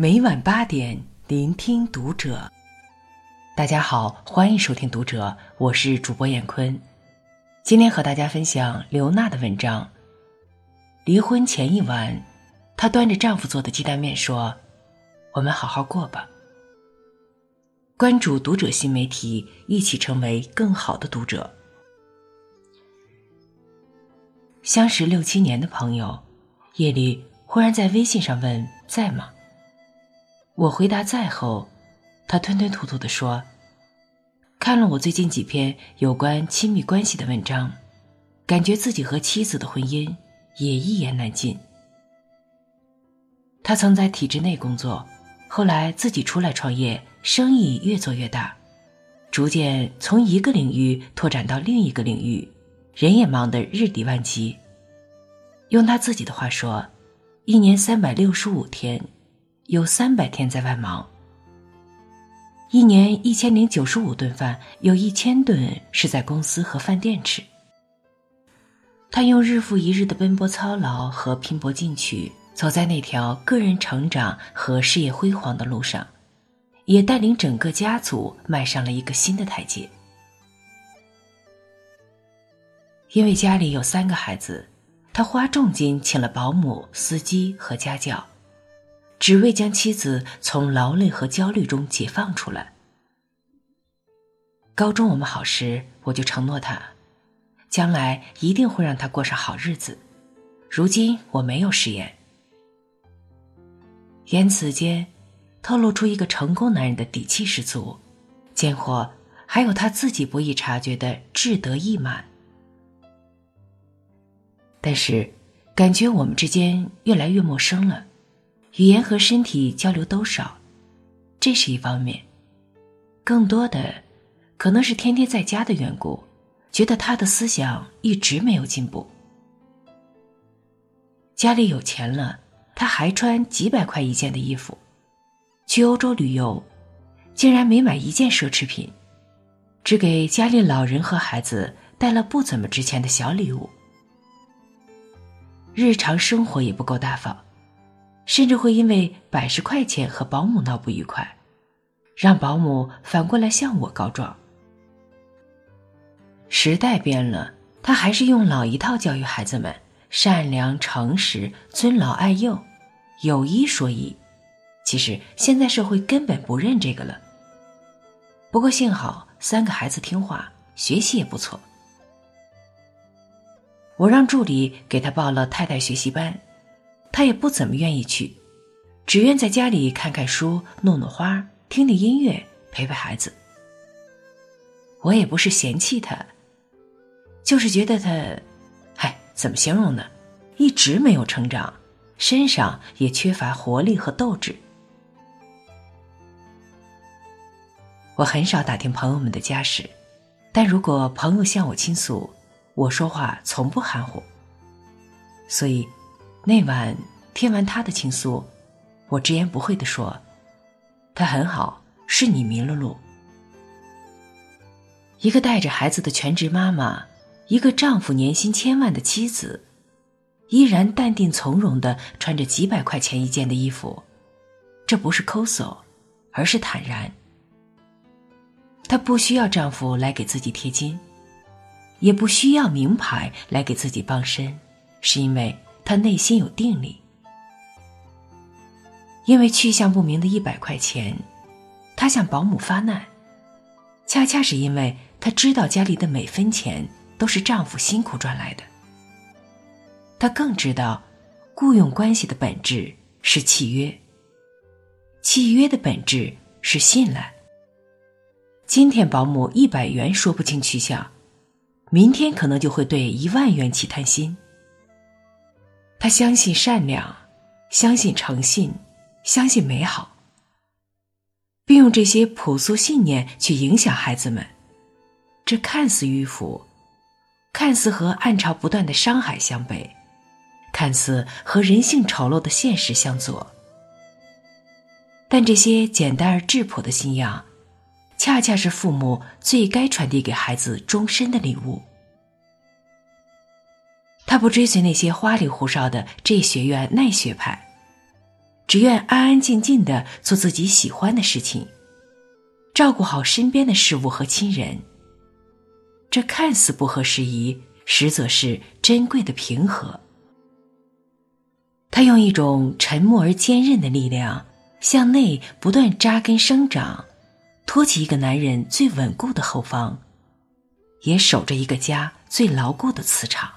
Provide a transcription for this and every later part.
每晚八点，聆听读者。大家好，欢迎收听《读者》，我是主播闫坤。今天和大家分享刘娜的文章。离婚前一晚，她端着丈夫做的鸡蛋面说：“我们好好过吧。”关注《读者》新媒体，一起成为更好的读者。相识六七年的朋友，夜里忽然在微信上问：“在吗？”我回答在后，他吞吞吐吐地说：“看了我最近几篇有关亲密关系的文章，感觉自己和妻子的婚姻也一言难尽。他曾在体制内工作，后来自己出来创业，生意越做越大，逐渐从一个领域拓展到另一个领域，人也忙得日理万机。用他自己的话说，一年三百六十五天。”有三百天在外忙，一年一千零九十五顿饭，有一千顿是在公司和饭店吃。他用日复一日的奔波操劳和拼搏进取，走在那条个人成长和事业辉煌的路上，也带领整个家族迈上了一个新的台阶。因为家里有三个孩子，他花重金请了保姆、司机和家教。只为将妻子从劳累和焦虑中解放出来。高中我们好时，我就承诺他，将来一定会让他过上好日子。如今我没有食言，言辞间透露出一个成功男人的底气十足，间或还有他自己不易察觉的志得意满。但是，感觉我们之间越来越陌生了。语言和身体交流都少，这是一方面。更多的，可能是天天在家的缘故，觉得他的思想一直没有进步。家里有钱了，他还穿几百块一件的衣服，去欧洲旅游，竟然没买一件奢侈品，只给家里老人和孩子带了不怎么值钱的小礼物。日常生活也不够大方。甚至会因为百十块钱和保姆闹不愉快，让保姆反过来向我告状。时代变了，他还是用老一套教育孩子们：善良、诚实、尊老爱幼，有一说一。其实现在社会根本不认这个了。不过幸好三个孩子听话，学习也不错。我让助理给他报了太太学习班。他也不怎么愿意去，只愿在家里看看书、弄弄花、听听音乐、陪陪孩子。我也不是嫌弃他，就是觉得他，嗨，怎么形容呢？一直没有成长，身上也缺乏活力和斗志。我很少打听朋友们的家事，但如果朋友向我倾诉，我说话从不含糊，所以。那晚听完他的倾诉，我直言不讳的说：“他很好，是你迷了路。”一个带着孩子的全职妈妈，一个丈夫年薪千万的妻子，依然淡定从容的穿着几百块钱一件的衣服，这不是抠搜，而是坦然。她不需要丈夫来给自己贴金，也不需要名牌来给自己傍身，是因为。他内心有定力，因为去向不明的一百块钱，他向保姆发难，恰恰是因为他知道家里的每分钱都是丈夫辛苦赚来的。他更知道，雇佣关系的本质是契约，契约的本质是信赖。今天保姆一百元说不清去向，明天可能就会对一万元起贪心。他相信善良，相信诚信，相信美好，并用这些朴素信念去影响孩子们。这看似迂腐，看似和暗潮不断的伤海相悖，看似和人性丑陋的现实相左。但这些简单而质朴的信仰，恰恰是父母最该传递给孩子终身的礼物。他不追随那些花里胡哨的这学院那学派，只愿安安静静的做自己喜欢的事情，照顾好身边的事物和亲人。这看似不合时宜，实则是珍贵的平和。他用一种沉默而坚韧的力量，向内不断扎根生长，托起一个男人最稳固的后方，也守着一个家最牢固的磁场。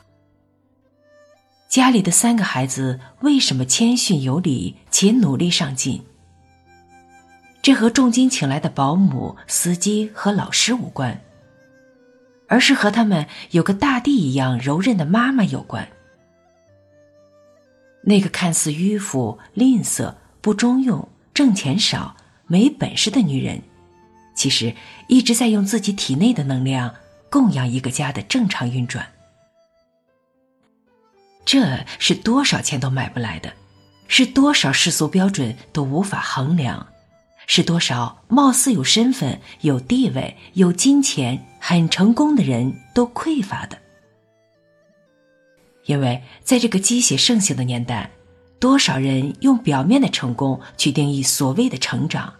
家里的三个孩子为什么谦逊有礼且努力上进？这和重金请来的保姆、司机和老师无关，而是和他们有个大地一样柔韧的妈妈有关。那个看似迂腐、吝啬、不中用、挣钱少、没本事的女人，其实一直在用自己体内的能量供养一个家的正常运转。这是多少钱都买不来的，是多少世俗标准都无法衡量，是多少貌似有身份、有地位、有金钱、很成功的人都匮乏的。因为在这个鸡血盛行的年代，多少人用表面的成功去定义所谓的成长，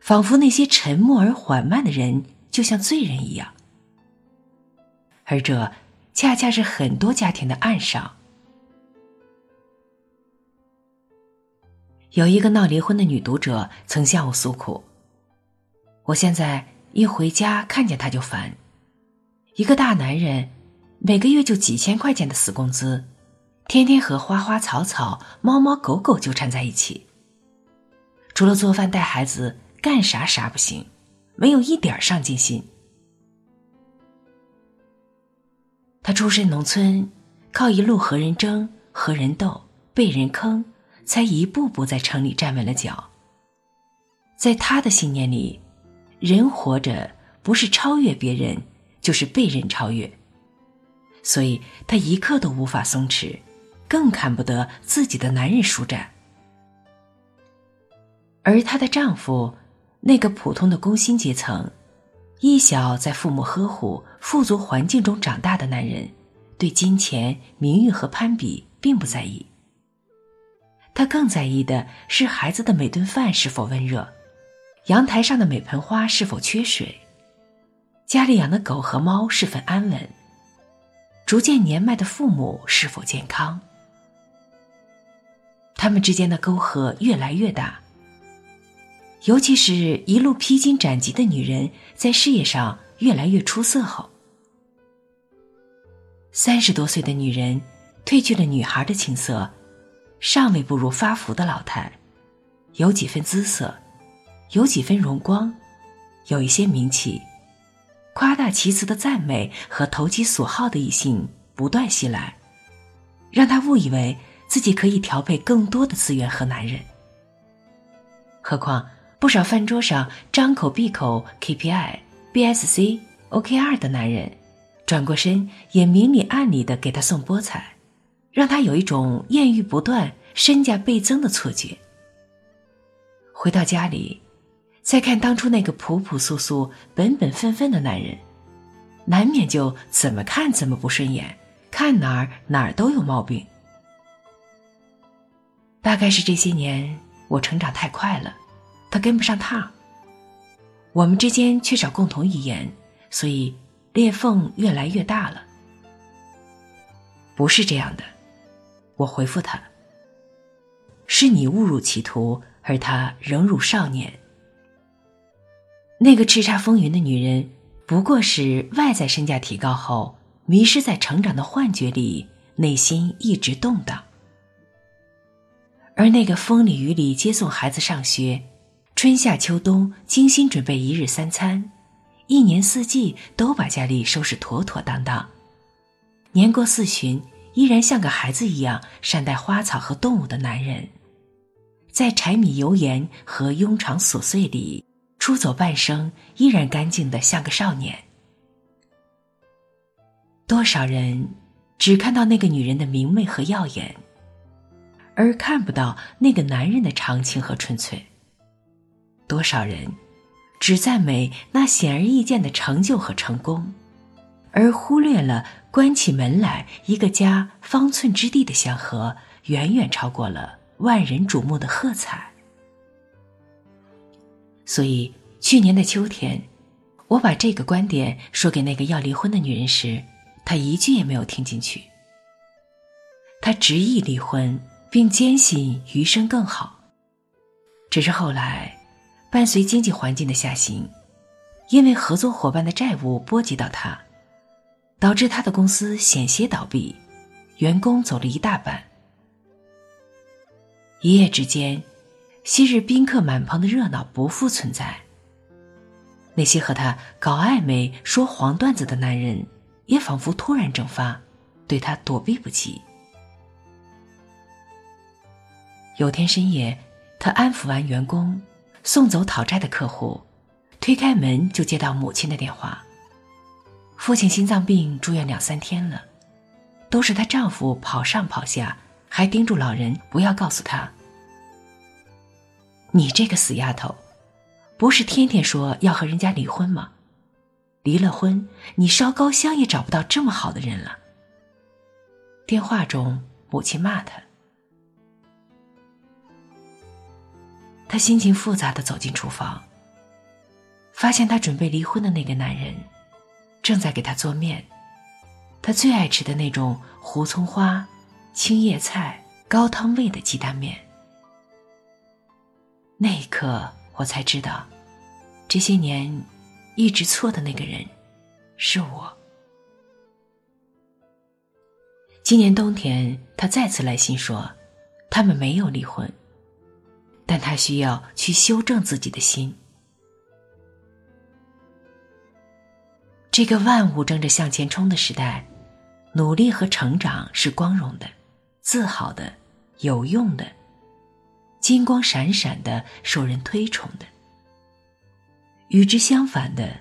仿佛那些沉默而缓慢的人就像罪人一样，而这恰恰是很多家庭的暗伤。有一个闹离婚的女读者曾向我诉苦：“我现在一回家看见他就烦，一个大男人。”每个月就几千块钱的死工资，天天和花花草草、猫猫狗狗纠缠在一起。除了做饭带孩子，干啥啥不行，没有一点上进心。他出身农村，靠一路和人争、和人斗、被人坑，才一步步在城里站稳了脚。在他的信念里，人活着不是超越别人，就是被人超越。所以，她一刻都无法松弛，更看不得自己的男人舒展。而她的丈夫，那个普通的工薪阶层、一小在父母呵护、富足环境中长大的男人，对金钱、名誉和攀比并不在意。他更在意的是孩子的每顿饭是否温热，阳台上的每盆花是否缺水，家里养的狗和猫是否安稳。逐渐年迈的父母是否健康？他们之间的沟壑越来越大。尤其是一路披荆斩棘的女人，在事业上越来越出色后，三十多岁的女人褪去了女孩的青涩，尚未步入发福的老态，有几分姿色，有几分荣光，有一些名气。夸大其词的赞美和投其所好的异性不断袭来，让她误以为自己可以调配更多的资源和男人。何况不少饭桌上张口闭口 KPI、BSC、OKR 的男人，转过身也明里暗里的给他送菠菜，让他有一种艳遇不断、身价倍增的错觉。回到家里。再看当初那个朴朴素素、本本分分的男人，难免就怎么看怎么不顺眼，看哪儿哪儿都有毛病。大概是这些年我成长太快了，他跟不上趟。我们之间缺少共同语言，所以裂缝越来越大了。不是这样的，我回复他：是你误入歧途，而他仍如少年。那个叱咤风云的女人，不过是外在身价提高后，迷失在成长的幻觉里，内心一直动荡。而那个风里雨里接送孩子上学，春夏秋冬精心准备一日三餐，一年四季都把家里收拾妥妥当当，年过四旬依然像个孩子一样善待花草和动物的男人，在柴米油盐和庸常琐碎里。出走半生，依然干净的像个少年。多少人只看到那个女人的明媚和耀眼，而看不到那个男人的长情和纯粹。多少人只赞美那显而易见的成就和成功，而忽略了关起门来一个家方寸之地的祥和，远远超过了万人瞩目的喝彩。所以去年的秋天，我把这个观点说给那个要离婚的女人时，她一句也没有听进去。她执意离婚，并坚信余生更好。只是后来，伴随经济环境的下行，因为合作伙伴的债务波及到他，导致他的公司险些倒闭，员工走了一大半。一夜之间，昔日宾客满棚的热闹不复存在。那些和他搞暧昧、说黄段子的男人，也仿佛突然蒸发，对他躲避不及。有天深夜，他安抚完员工，送走讨债的客户，推开门就接到母亲的电话。父亲心脏病住院两三天了，都是她丈夫跑上跑下，还叮嘱老人不要告诉他。你这个死丫头，不是天天说要和人家离婚吗？离了婚，你烧高香也找不到这么好的人了。电话中，母亲骂他。他心情复杂的走进厨房，发现他准备离婚的那个男人，正在给他做面，他最爱吃的那种胡葱花、青叶菜、高汤味的鸡蛋面。那一刻，我才知道，这些年一直错的那个人，是我。今年冬天，他再次来信说，他们没有离婚。但他需要去修正自己的心。这个万物争着向前冲的时代，努力和成长是光荣的、自豪的、有用的、金光闪闪的、受人推崇的。与之相反的，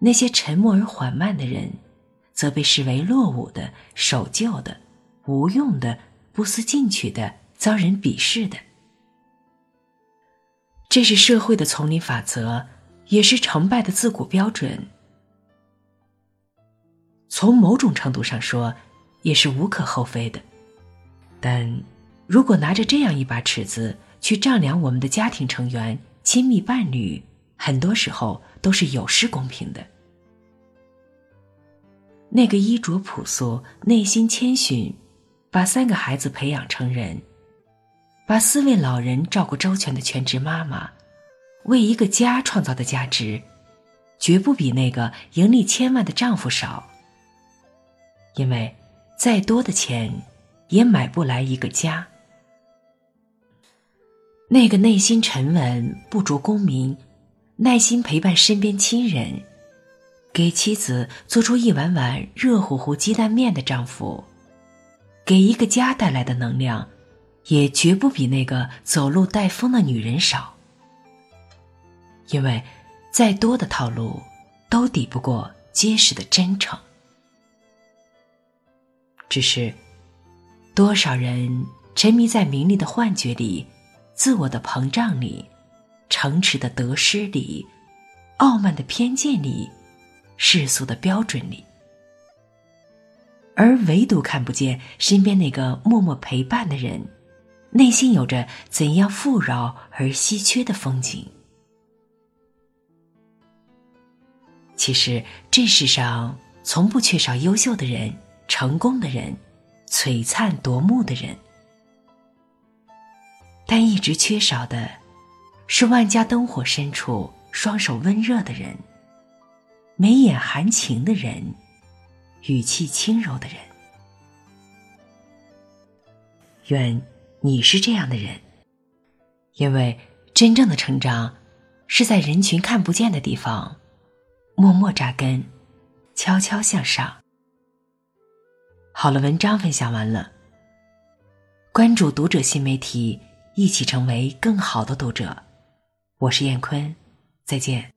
那些沉默而缓慢的人，则被视为落伍的、守旧的、无用的、不思进取的、遭人鄙视的。这是社会的丛林法则，也是成败的自古标准。从某种程度上说，也是无可厚非的。但如果拿着这样一把尺子去丈量我们的家庭成员、亲密伴侣，很多时候都是有失公平的。那个衣着朴素、内心谦逊，把三个孩子培养成人。把四位老人照顾周全的全职妈妈，为一个家创造的价值，绝不比那个盈利千万的丈夫少。因为，再多的钱，也买不来一个家。那个内心沉稳、不着功名、耐心陪伴身边亲人，给妻子做出一碗碗热乎乎鸡蛋面的丈夫，给一个家带来的能量。也绝不比那个走路带风的女人少，因为再多的套路都抵不过结实的真诚。只是，多少人沉迷在名利的幻觉里、自我的膨胀里、城池的得失里、傲慢的偏见里、世俗的标准里，而唯独看不见身边那个默默陪伴的人。内心有着怎样富饶而稀缺的风景？其实，这世上从不缺少优秀的人、成功的人、璀璨夺目的人，但一直缺少的，是万家灯火深处双手温热的人，眉眼含情的人，语气轻柔的人。愿。你是这样的人，因为真正的成长是在人群看不见的地方，默默扎根，悄悄向上。好了，文章分享完了。关注读者新媒体，一起成为更好的读者。我是燕坤，再见。